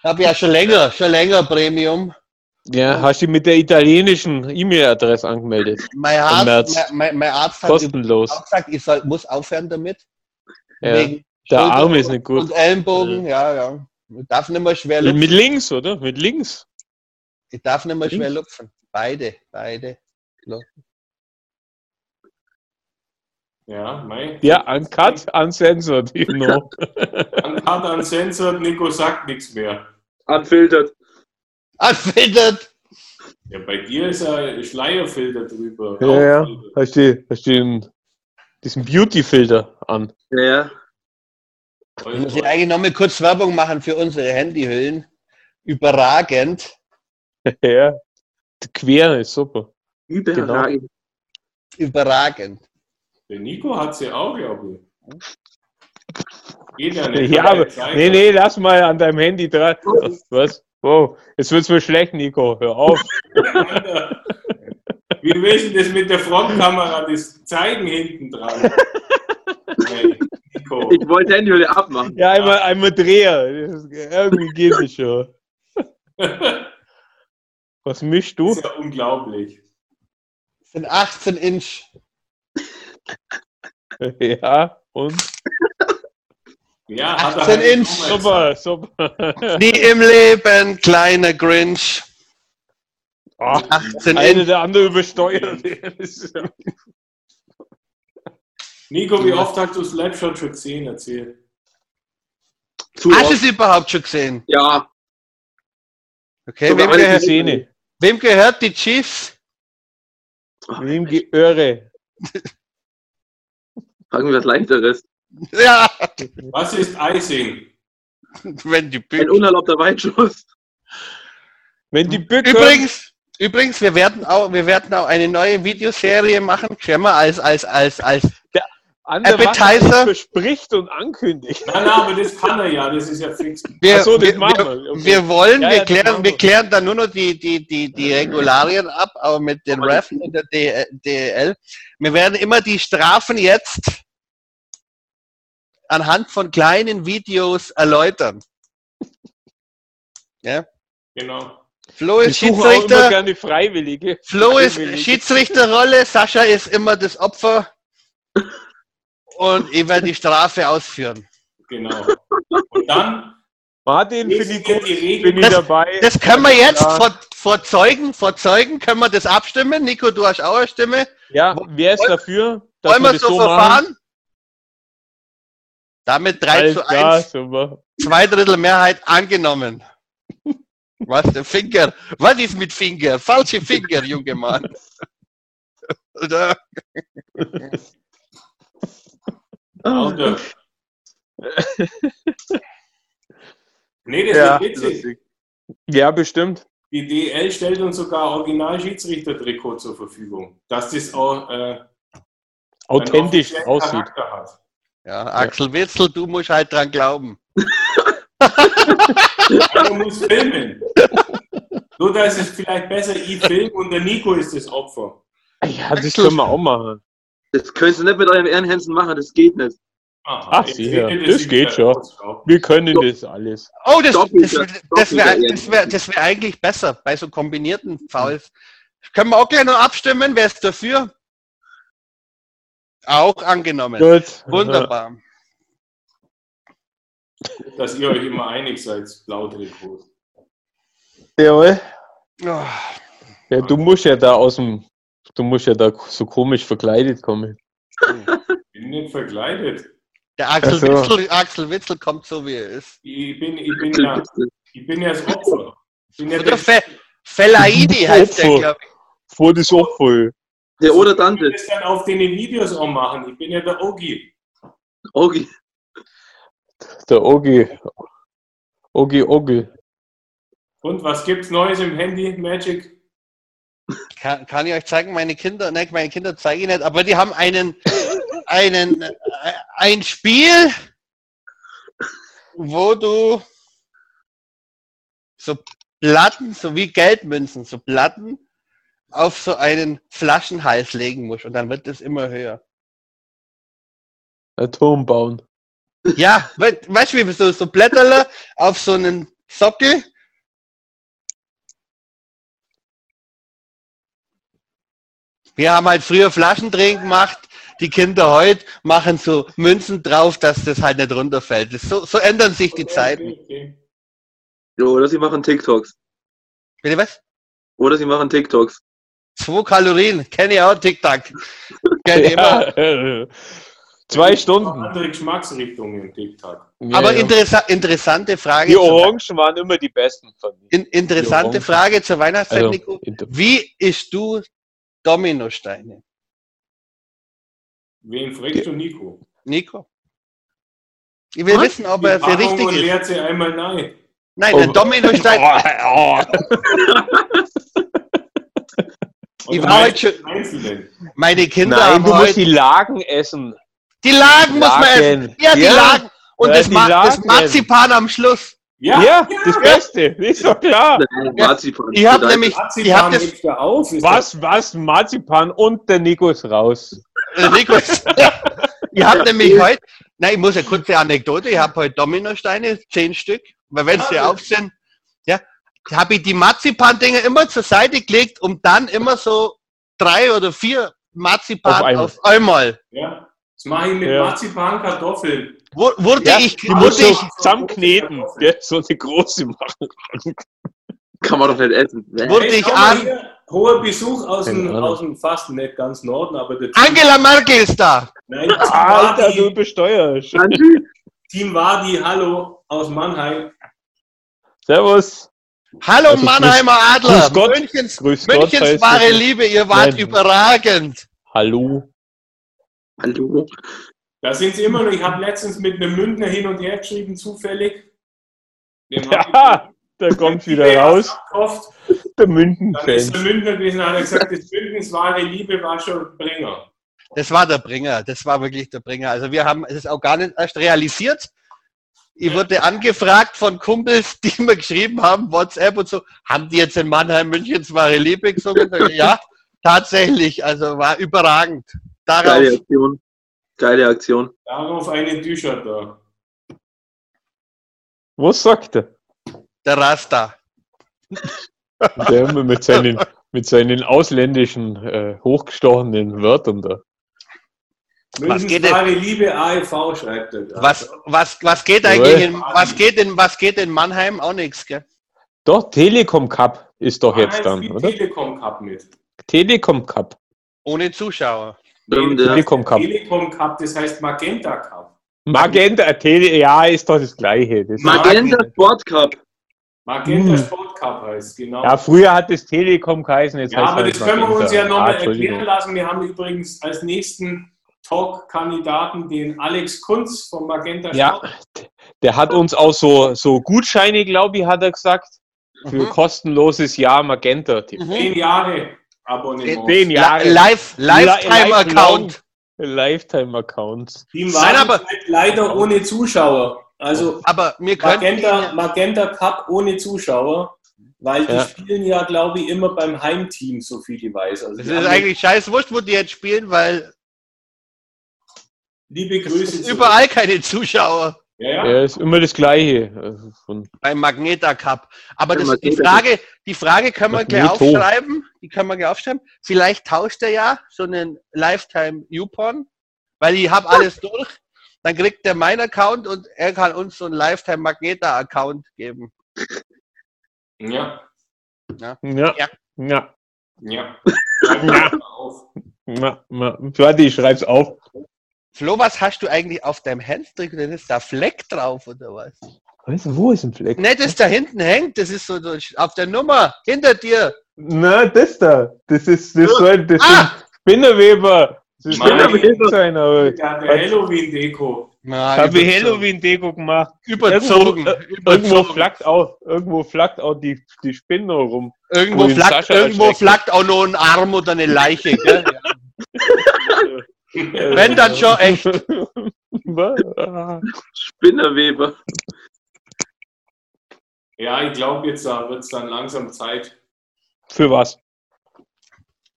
Habe ja schon länger, schon länger Premium. Ja, hast du dich mit der italienischen E-Mail-Adresse angemeldet? Mein März. Arzt, mein, mein, mein Arzt hat Kostenlos. auch gesagt, ich soll, muss aufhören damit. Ja. Wegen Der Schulter Arm ist nicht gut. Und Ellenbogen, ja, ja. Ich darf nicht mehr schwer lupfen. Mit links, oder? Mit links. Ich darf nicht mehr schwer lupfen. Beide, beide. Ja, mei. Ja, uncut, uncensored, you know. Uncut, uncensored, Nico sagt nichts mehr. Unfiltert. Anfindet! Ja, bei dir ist ein Schleierfilter drüber. Ja, ja. Hast du, hast du diesen Beauty-Filter an? Ja, ja. Ich muss ich eigentlich noch mal kurz Werbung machen für unsere Handyhüllen. Überragend. (laughs) ja. Die Quer ist super. Überragend. Überragend. Der Nico hat sie auch, glaube ich. Geht ja. Ja, aber, nee, nee, lass mal an deinem Handy dran. Was? Oh, jetzt wird's mir schlecht, Nico. Hör auf. (laughs) Willst du das mit der Frontkamera, das zeigen hinten dran? Hey, Nico. Ich wollte Handyhülle abmachen. Ja, einmal, einmal Dreher. Das, irgendwie geht es (laughs) schon. Was mischst Das du? ist ja unglaublich. Das sind 18 Inch. (laughs) Ja, und? Ja, hat er 18 halt Inch. Super, super. Nie im Leben, kleiner Grinch. Ah, 18 eine Inch. der andere übersteuert. Nico, wie oft hast du Slapshot schon gesehen? Erzähl. Zu Hast du es überhaupt schon gesehen? Ja, Okay, wem gehört, Szene. wem gehört die Chiefs? Wem Geöre. fragen wir was Leichteres. (laughs) Ja, Was ist Icing? wenn die Ein unerlaubter Weitschuss. Wenn die Bücke. Übrigens, übrigens, wir werden auch, wir werden auch eine neue Videoserie machen, mal als, als, als, als, der Appetizer. Wasser verspricht und ankündigt. Nein, nein, aber das kann er ja, das ist ja fix. wir, so, wir, wir. Okay. wir wollen, Ja, wir ja, klären, wir klären dann nur noch die, die, die, die Regularien ab, aber mit den Refs und der DL. Wir werden immer die Strafen jetzt anhand von kleinen Videos erläutern. Ja? Genau. Flo ist immer Schiedsrichter. gerne Freiwillige. Flo ist Freiwillige. Schiedsrichterrolle, Sascha ist immer das Opfer und ich werde die Strafe ausführen. Genau. Und dann Martin, finde ich wir gut. die Bin ich Das- dabei. Das können wir jetzt Ja. vor, vor Zeugen, vor Zeugen können wir das abstimmen. Nico, du hast auch eine Stimme. Ja, wer ist dafür? dass Wollen wir das so machen? Damit 3 Alles zu klar, 1, super. zwei Drittel Mehrheit angenommen. Was, der Finger? Was ist mit Finger? Falsche Finger, junge Mann. Alter. Nee, das Ja, wird witzig. Ja, bestimmt. Die DL stellt uns sogar Original-Schiedsrichter-Trikot zur Verfügung, dass das auch äh, Authentisch aussieht. Charakter hat. Ja, Axel Witzel, du musst halt dran glauben. Aber du musst filmen. So, dass es vielleicht besser ich film und der Nico ist das Opfer. Ja, das können wir auch machen. Das könntest du nicht mit eurem Ehrenhänsen machen, das geht nicht. Aha, Ach, sicher. Das wie geht schon. Wir können das alles. Oh, das, Doppelter- das, das doppelter wäre das wär, das wär eigentlich besser bei so kombinierten Fouls. Können wir auch gleich noch abstimmen? Wer ist dafür? Auch angenommen. Gut. Wunderbar. Dass ihr euch immer einig seid, Blau-Trikot. Jawohl. Oh, Ja, du musst ja da aus dem, du musst ja da so komisch verkleidet kommen. Bin nicht verkleidet. der Axel, so. Witzel, Axel Witzel kommt so, wie er ist. Ich bin, ich bin, ja, ich bin ja das Opfer. Ich bin ja Oder der, Fe Fellaini heißt der, Opfer. glaube ich. Vor das Opfer. Der oder ich Dante. will das dann auf den Videos auch machen. Ich bin ja der Ogi. Ogi. Der Ogi. Ogi Ogi. Und was gibt's Neues im Handy, Magic? Kann, kann ich euch zeigen, meine Kinder, nein, meine Kinder zeige ich nicht, aber die haben einen, einen, äh, ein Spiel, wo du so Platten, so wie Geldmünzen, so Platten auf so einen Flaschenhals legen musst und dann wird es immer höher. Ein Turm bauen. Ja, we weißt du, wie so, so Blätterle auf so einen Sockel. Wir haben halt früher Flaschendrehen gemacht. Die Kinder heute machen so Münzen drauf, dass das halt nicht runterfällt. So, so ändern sich die Zeiten. Oder sie machen TikToks. Bitte was? Oder sie machen TikToks. Zwei Kalorien. Kenne ich auch TikTok. Kenn ich (laughs) immer. Ja. Zwei Stunden. Andere Geschmacksrichtungen TikTok. Aber Ja, ja. interessa interessante Frage. Die Orangen waren immer die besten von mir. in, interessante. Frage zur Weihnachtszeit, Also, Nico. Wie isst du Dominosteine? Wen fragst du, Nico? Nico? Ich will Was? wissen, ob er Packung richtig und ist. sie einmal rein. Nein, Oh. der Dominostein. (laughs) Oh, (laughs) Ich war heute Einzelnen. Meine Kinder Nein, haben du musst die Lagen essen. Die Lagen muss man essen. Lagen. Ja, die Ja. Lagen. Und Ja, das, die Ma das Lagen. Marzipan am Schluss. Ja, Ja, das Beste. Ist doch klar. Ja. Marzipan. Ich habe nämlich, ich Marzipan habe das, hebt er auf. Ist Was, was? Marzipan und der Nico ist raus. äh, Nico, ich habe nämlich heute, nein, ich muss eine kurze Anekdote, ich habe heute Dominosteine, zehn Stück, weil wenn sie Ja. auf sind, ja, habe ich die Marzipan-Dinger immer zur Seite gelegt, um dann immer so drei oder vier Marzipan Auf einmal. auf einmal. Ja. Das mache ich mit Ja. Marzipan, Kartoffeln. Wo- Wurde Ja, ich, wurde du ich, zusammenkneten. Gell? So eine große machen. Kann man doch nicht essen. Wurde Hey, ich an, Hoher Besuch aus dem, aus dem fast nicht ganz Norden, aber der Angela Merkel ist da. Nein, Alter, du besteuerst. Team Wadi, hallo aus Mannheim. Servus. Hallo Also, Mannheimer Adler, grüß Gott. Münchens, Grüß Gott. Münchens heißt wahre. Liebe, ihr wart Nein. überragend. Hallo. Hallo. Da sind sie immer noch. Ich habe letztens mit einem Münchner hin und her geschrieben, zufällig. Dem (laughs) Ja, da kommt wieder raus. Gekauft. Der Dann ist der Münchner gewesen, hat er gesagt, das Münchens wahre Liebe war schon Bringer. Das war der Bringer, das war wirklich der Bringer. Also wir haben es auch gar nicht erst realisiert. Ich wurde angefragt von Kumpels, die mir geschrieben haben, WhatsApp und so, haben die jetzt in Mannheim Münchens wahre Liebe gesungen? Ja, tatsächlich, also war überragend. Darauf, Geile Aktion. Geile Aktion. Darauf eine Tücher da. Was sagt er? der Rasta. Der immer mit seinen, mit seinen ausländischen, äh, hochgestochenen Wörtern da. Münchens geht denn- Liebe AEV schreibt er da. Was, was, was geht eigentlich in, was geht in, was geht in Mannheim? Auch nichts, gell? Doch, Telekom Cup ist doch Mannheim jetzt dann, spielt oder? Telekom Cup mit. Telekom Cup. Ohne Zuschauer. Ja. Telekom Cup. Telekom Cup, das heißt Magenta Cup. Magenta, Tele, ja, ist doch das Gleiche. Das Magenta Sport Cup. Magenta Hm. Sport Cup heißt, genau. ja, früher hat es Telekom geheißen, jetzt Ja, heißt aber das können wir uns ja Ah, nochmal Entschuldigung. erklären lassen. Wir haben übrigens als nächsten Talk-Kandidaten den Alex Kunz vom Magenta Ja, Sport. der hat uns auch so, so Gutscheine, glaube ich, hat er gesagt, für Mhm. kostenloses Jahr Magenta. Mhm. Zehn Jahre Abonnement. Zehn La Jahre. live, Lifetime-Account. Lifetime-Accounts. Team Nein, Wagen aber- leider ohne Zuschauer. Also Aber wir Magenta, Magenta Cup ohne Zuschauer, weil die Ja. spielen ja, glaube ich, immer beim Heimteam, so viel ich weiß. Also Das die ist eigentlich scheiß wurscht, wo die jetzt spielen, weil liebe es Grüße. ist zurück. überall keine Zuschauer Ja, ja. Ja, ist immer das Gleiche. Also beim Magneta Cup. Aber Ja, das, die, Frage, die Frage können wir gleich aufschreiben. Die können wir gleich aufschreiben. Vielleicht tauscht er ja so einen Lifetime Upon, weil ich habe alles durch. Dann kriegt er meinen Account und er kann uns so einen Lifetime Magneta Account geben. Ja. ja, Ja. ja, ja, Ja. Ja. Auf. ja, ja. Warte, ich schreib's auf. Flo, was hast du eigentlich auf deinem Handstrick? Denn ist da Fleck drauf oder was? Weißt du, wo ist ein Fleck? Nicht, das da hinten hängt. Das ist so, auf der Nummer hinter dir. Na, das da. Das ist, das soll, das Ah! sind Spinnerweber. Das. Spinnerweber sein, aber Der hat Was? eine Halloween-Deko. Habe ich überzogen. Halloween-Deko gemacht. Überzogen. Irgendwo, äh, irgendwo flackt auch, irgendwo flackt auch die, die Spinne rum. Irgendwo flackt auch noch ein Arm oder eine Leiche. Gell? (laughs) Wenn dann schon echt. (laughs) Spinnerweber. Ja, ich glaube, jetzt wird es dann langsam Zeit, Für was?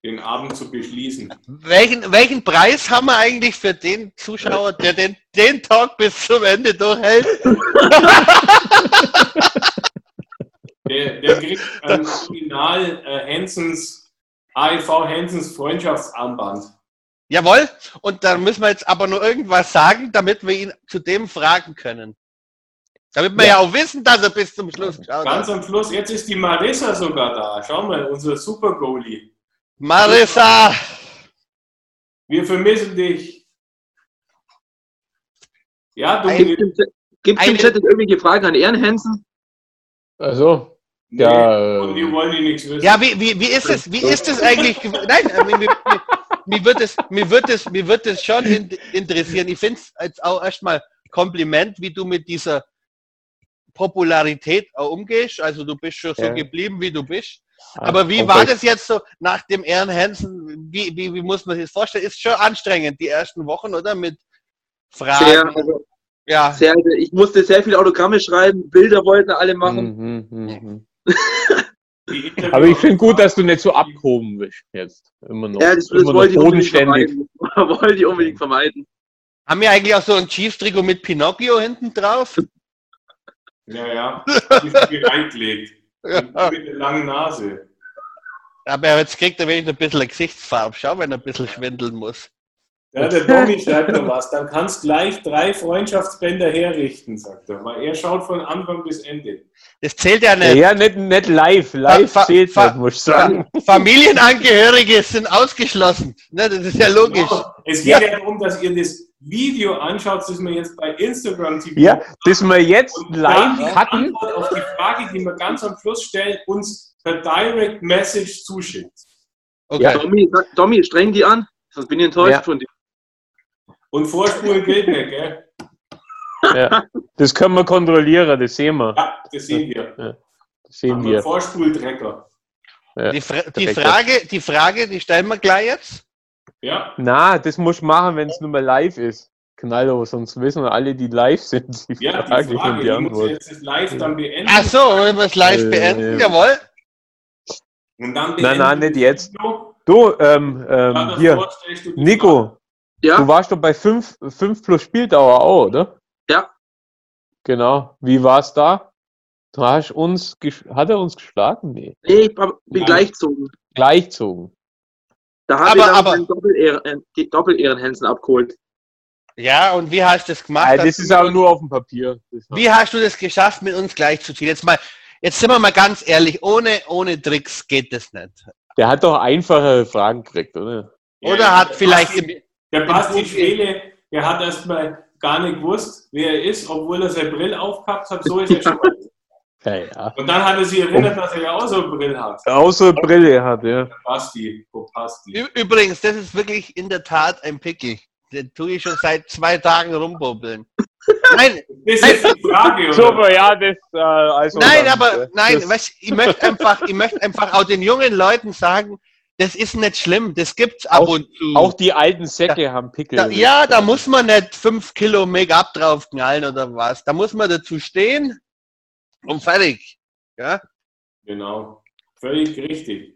den Abend zu beschließen. Welchen, welchen Preis haben wir eigentlich für den Zuschauer, der den, den Talk bis zum Ende durchhält? (laughs) Der, der kriegt ein Original äh, Hensons, AEV Hensons Freundschaftsarmband. Jawohl. Und dann müssen wir jetzt aber nur irgendwas sagen, damit wir ihn zu dem fragen können. Damit wir ja, auch wissen, dass er bis zum Schluss geschaut Ganz am Schluss, jetzt ist die Marissa sogar da. Schau mal, unser Super Goalie. Marissa! Wir vermissen dich. Ja, Dominik. Gibt es im Chat irgendwelche Fragen an Ehrenhansen? Also, Nee, Ja, und wir wollen die nichts wissen. Ja, wie, wie, wie ist es? Wie ist es eigentlich? Nein, äh, mir, mir, wird es, mir wird es, mir wird es schon in, interessieren. Ich finde es jetzt auch erstmal Kompliment, wie du mit dieser Popularität auch umgehst. Also du bist schon so Ja. geblieben, wie du bist. Aber wie war das jetzt so nach dem Ehren Hansen? Wie, wie, wie muss man sich das vorstellen? Ist schon anstrengend, die ersten Wochen, oder? Mit Fragen. Sehr, also, ja. sehr, ich musste sehr viele Autogramme schreiben, Bilder wollten alle machen. Mhm, (laughs) (laughs) Aber ich finde gut, dass du nicht so abgehoben bist jetzt. Immer noch. Ja, das, das wollte ich unbedingt bodenständig. vermeiden. (laughs) wollte ich unbedingt vermeiden. Haben wir eigentlich auch so ein Chiefs-Trikot mit Pinocchio hinten drauf? (laughs) Ja, ja. Die ist mir reingelegt. Ja. Mit der langen Nase. Aber jetzt kriegt er wenigstens ein bisschen Gesichtsfarbe. Schau, wenn er ein bisschen schwindeln muss. Ja, der Tommy schreibt noch was. Dann kannst gleich drei Freundschaftsbänder herrichten, sagt er. Weil er schaut von Anfang bis Ende. Das zählt ja Ja, nicht. ja, nicht, nicht live. Live Fa- zählt fa- nicht, muss ich sagen. (laughs) Familienangehörige sind ausgeschlossen. Ne, das ist ja logisch. Genau. Es geht ja. darum, dass ihr das Video anschaut, das wir jetzt bei Instagram TV Ja, das wir jetzt live die hatten. Antwort auf die Frage, die wir ganz am Schluss stellen, uns per Direct Message zuschickt. Okay. Ja. Tommy, Tommy, streng die an, sonst bin ich enttäuscht Ja. von dir. Und Vorspulen gilt nicht, gell? Ja. Das können wir kontrollieren, das sehen wir. Ja, das sehen wir. Das sehen wir. Vorspuldrecker. Ja. Die, Fra die. Frage, die Frage, die stellen wir gleich jetzt. Ja, Na, das musst du machen, wenn es nur mal live ist. Knallo, sonst wissen wir alle, die live sind, die ja die Frage und Frage, die die muss Antwort. jetzt live dann beenden. Ach so, wollen wir es live Äh, beenden? ja. Jawohl. Und dann Nein, nein, beenden nicht jetzt. Du, ähm, ähm, hier, die. Nico, Ja, du warst doch bei 5 fünf plus Spieldauer auch, oder? Ja. Genau. Wie war's da? Du hast uns, gesch- hat er uns geschlagen? Nee. nee, ich bin Nein. gleichzogen. Gleichzogen. Da habe Aber- ich dann aber- Doppel-Ehren- äh, die Doppel-Ehrenhänsen abgeholt. Ja, und wie hast du das gemacht? Dass das ist aber nur auf dem Papier. Wie hast du das geschafft, mit uns gleichzuziehen? Jetzt mal, jetzt sind wir mal ganz ehrlich, ohne, ohne Tricks geht das nicht. Der hat doch einfache Fragen gekriegt, oder? Ja, Oder ja, hat vielleicht im, Der Basti Schwele, der hat erstmal gar nicht gewusst, wer er ist, obwohl er seine Brille aufgehabt hat. So ist er schon. (laughs) Ja, ja. Und dann hat er sich erinnert, dass er ja auch so eine Brille hat. Außer Brille hat, ja. Basti, wo Basti? Ü- Übrigens, das ist wirklich in der Tat ein Pickel. Den tue ich schon seit zwei Tagen rumbubbeln. (laughs) Nein, Das ist die Frage, oder? Super, ja, das, äh, also. nein, dann, aber nein, das- weißt, ich möchte einfach, ich möchte einfach auch den jungen Leuten sagen, das ist nicht schlimm, das gibt's ab Auch- und zu. Auch die alten Säcke haben Pickel. da, ja, da muss man nicht fünf Kilo Make-up draufknallen oder was. Da muss man dazu stehen und fertig. Ja? Genau. Völlig richtig.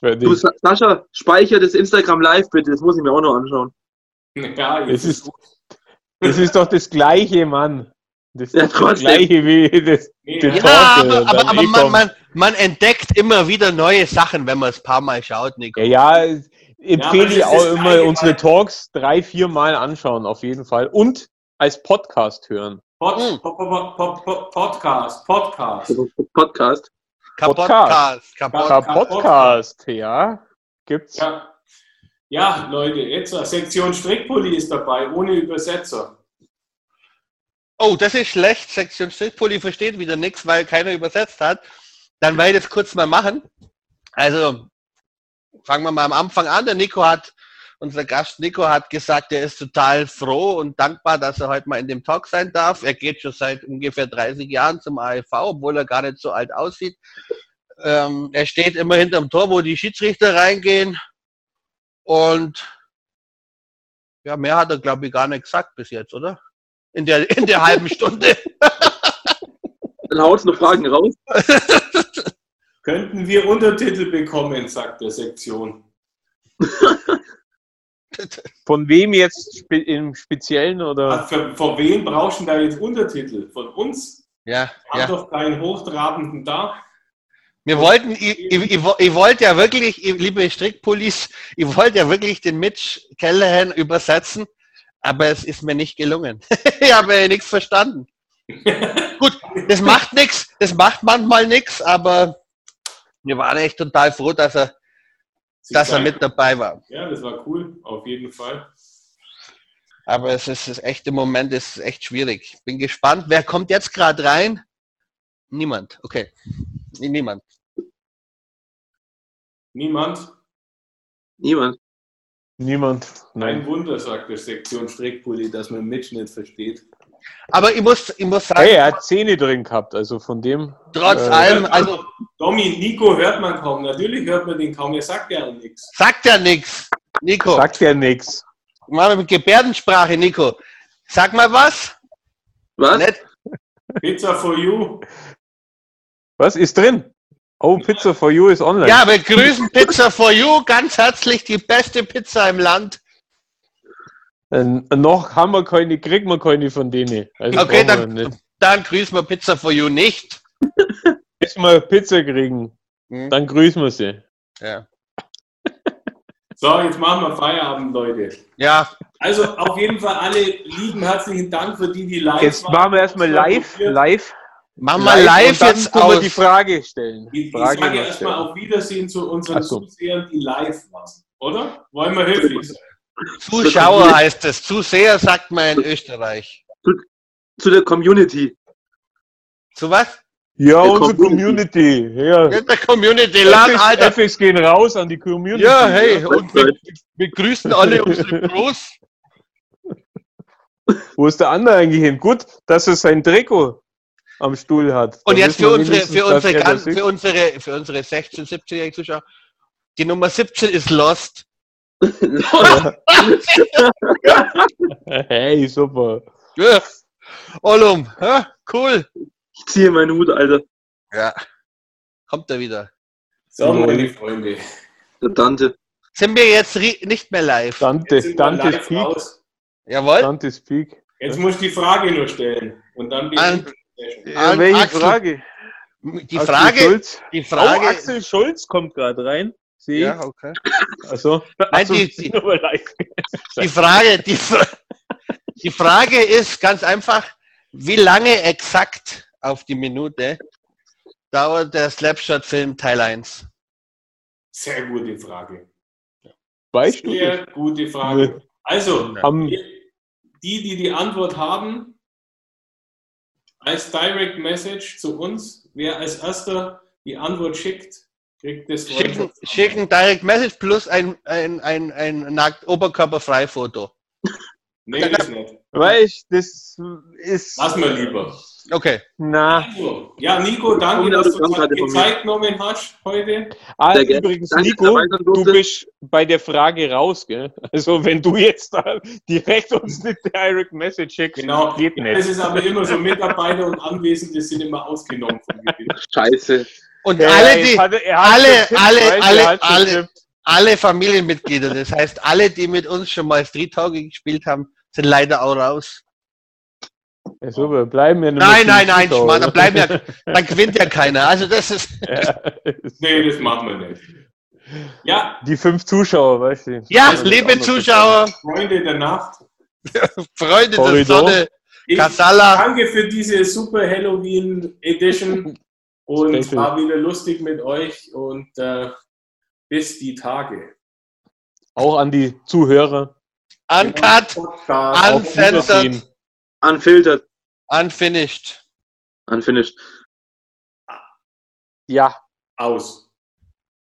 Du, Sascha, speicher das Instagram live bitte, das muss ich mir auch noch anschauen. (laughs) Ja, das, ist, das ist doch das Gleiche, Mann. Das ist Ja, doch das. Gleiche wie das. Den ja, äh, aber, aber, aber man, man, man entdeckt immer wieder neue Sachen, wenn man es ein paar Mal schaut, Nico. Ja, ja, empfehle das ich ist auch das immer unsere Talks drei, vier Mal anschauen, auf jeden Fall. Und als Podcast hören. Pod, Hm. Pod, Pod, Pod, Pod, Podcast, Podcast. Podcast. Kapottcast. Kaputt. Ja, Podcast, ja. Gibt's. Ja. ja, Leute, jetzt äh, Sektion Strickpulli ist dabei, ohne Übersetzer. Oh, das ist schlecht. Sektion Strickpulli versteht wieder nichts, weil keiner übersetzt hat. Dann werde ich das kurz mal machen. Also, fangen wir mal am Anfang an. Der Nico hat, unser Gast Nico hat gesagt, er ist total froh und dankbar, dass er heute mal in dem Talk sein darf. Er geht schon seit ungefähr 30 Jahren zum AEV, obwohl er gar nicht so alt aussieht. Ähm, er steht immer hinterm Tor, wo die Schiedsrichter reingehen. Und ja, mehr hat er, glaube ich, gar nicht gesagt bis jetzt, oder? In der, in der halben Stunde. (laughs) Dann haut's noch Fragen raus. (laughs) Könnten wir Untertitel bekommen, sagt der Sektion. (laughs) Von wem jetzt spe im Speziellen oder? Ach, Für, brauchst du denn da jetzt Untertitel? Von uns? Ja, Wir haben ja. doch keinen Hochtrabenden da. Wir wollten, ich, ich, ich, ich wollte ja wirklich, ich- liebe Strickpullis, ich wollte ja wirklich den Mitch Callahan übersetzen, aber es ist mir nicht gelungen. (laughs) ich habe ja nichts verstanden. (laughs) Gut, das macht nichts, das macht manchmal nichts, aber wir waren echt total froh, dass er, dass er mit dabei war. Ja, das war cool, auf jeden Fall. Aber es ist, ist echt im Moment ist echt schwierig. Bin gespannt. Wer kommt jetzt gerade rein? Niemand. Okay. Niemand. Niemand? Niemand. Niemand. Ein Nein. Wunder, sagt der Sektion Strickpulli, dass man Mitch nicht versteht. Aber ich muss, ich muss sagen, Hey, er hat Zähne drin gehabt, also von dem. trotz äh, allem, also Domi, Nico hört man kaum. Natürlich hört man den kaum. Er sagt ja nichts. sagt ja nichts. Nico, Sagt ja nichts. machen wir mit Gebärdensprache, Nico. Sag mal was. Was? Nicht? Pizza for you. Was ist drin? Oh, Pizza for You ist online. Ja, wir grüßen Pizza for You ganz herzlich, die beste Pizza im Land. Äh, noch haben wir keine, kriegen wir keine von denen. Also Okay, dann, dann grüßen wir Pizza for You nicht. Bis wir Pizza kriegen, Hm? dann grüßen wir sie. Ja. (laughs) So, jetzt machen wir Feierabend, Leute. ja, Also auf jeden Fall alle lieben herzlichen Dank für die, die live Jetzt waren. machen wir erstmal live, live. Machen wir live dann jetzt aus. die Frage stellen. Ich, ich Frage sage erstmal auf Wiedersehen zu unseren so. Zusehern, die live waren. Oder? Wollen wir höflich sein? Zuschauer heißt es. Zuseher sagt man in Österreich. Zu der Community. Zu was? Ja, Der unsere Community. Community. Ja. In der Community Land, FX, Alter. FX gehen raus an die Community. Ja, hey, und wir, wir grüßen alle unsere Bros. Wo ist der andere eigentlich hin? Gut, dass er sein Trikot am Stuhl hat. Und jetzt für unsere, für unsere, er ganz, für unsere, für unsere 16, 17-jährigen Zuschauer. Die Nummer 17 ist Lost. (laughs) Hey, super. Ja. Olum, ja, cool. Ich ziehe meinen Hut, Alter. Ja. Kommt er wieder. So, meine Freunde. Der Tante. Sind wir jetzt nicht mehr live? Dante, Jetzt sind wir Dante's live Peak. raus. Jawohl. Dante's Peak. Jetzt muss ich die Frage nur stellen. Und dann bin An- An- welche Axel, Frage? Die Axel Frage, Schulz. die Oh, Frage, Axel Schulz kommt gerade rein. Ich. ja, okay. Also, Nein, die- (laughs) die- nur mal live. Die Frage, die, die Frage ist ganz einfach, wie lange exakt auf die Minute dauert der Slapshot-Film Teil 1? Sehr gute Frage. Weißt du Sehr gute Frage. Also, die, die die Antwort haben, als Direct Message zu uns, wer als erster die Antwort schickt, kriegt das Schicken, schicken Direct Message plus ein, ein, ein, ein nackt Oberkörperfrei-Foto. Nee, das nicht. weißt das ist. Lass mal lieber. Okay. Na. Also, ja, Nico, danke, dass du von die. Zeit genommen hast heute. Ah, Sehr gerne. übrigens, Danke, Nico, du bist bei der Frage raus, gell? Also, wenn du jetzt da direkt uns eine Direct Message schickst, Genau. geht Es nicht. ist aber immer so, Mitarbeiter und Anwesende sind immer ausgenommen vom Gewinn. Scheiße. Und Ja, alle, die, hat er- er hat alle, getippt, alle, alle, alle, alle Familienmitglieder, das heißt, alle, die mit uns schon mal Street Talking gespielt haben, sind leider auch raus. Ja, super, bleiben wir Nein, nein, nein, Schmarrn, da bleiben ja, (laughs) dann gewinnt ja keiner. Also das ist, Ja. (laughs) Nee, das machen wir nicht. Ja, Die fünf Zuschauer, weißt du. ja, auch liebe Zuschauer, Freunde der Nacht. (laughs) Freunde der. Sonne, Ich Kasala, danke für diese super Halloween Edition und Special. war wieder lustig mit euch und äh, bis die Tage. Auch an die Zuhörer. uncut, Uncensored. Unfiltered. unfinished. Unfinished. Ja. Aus.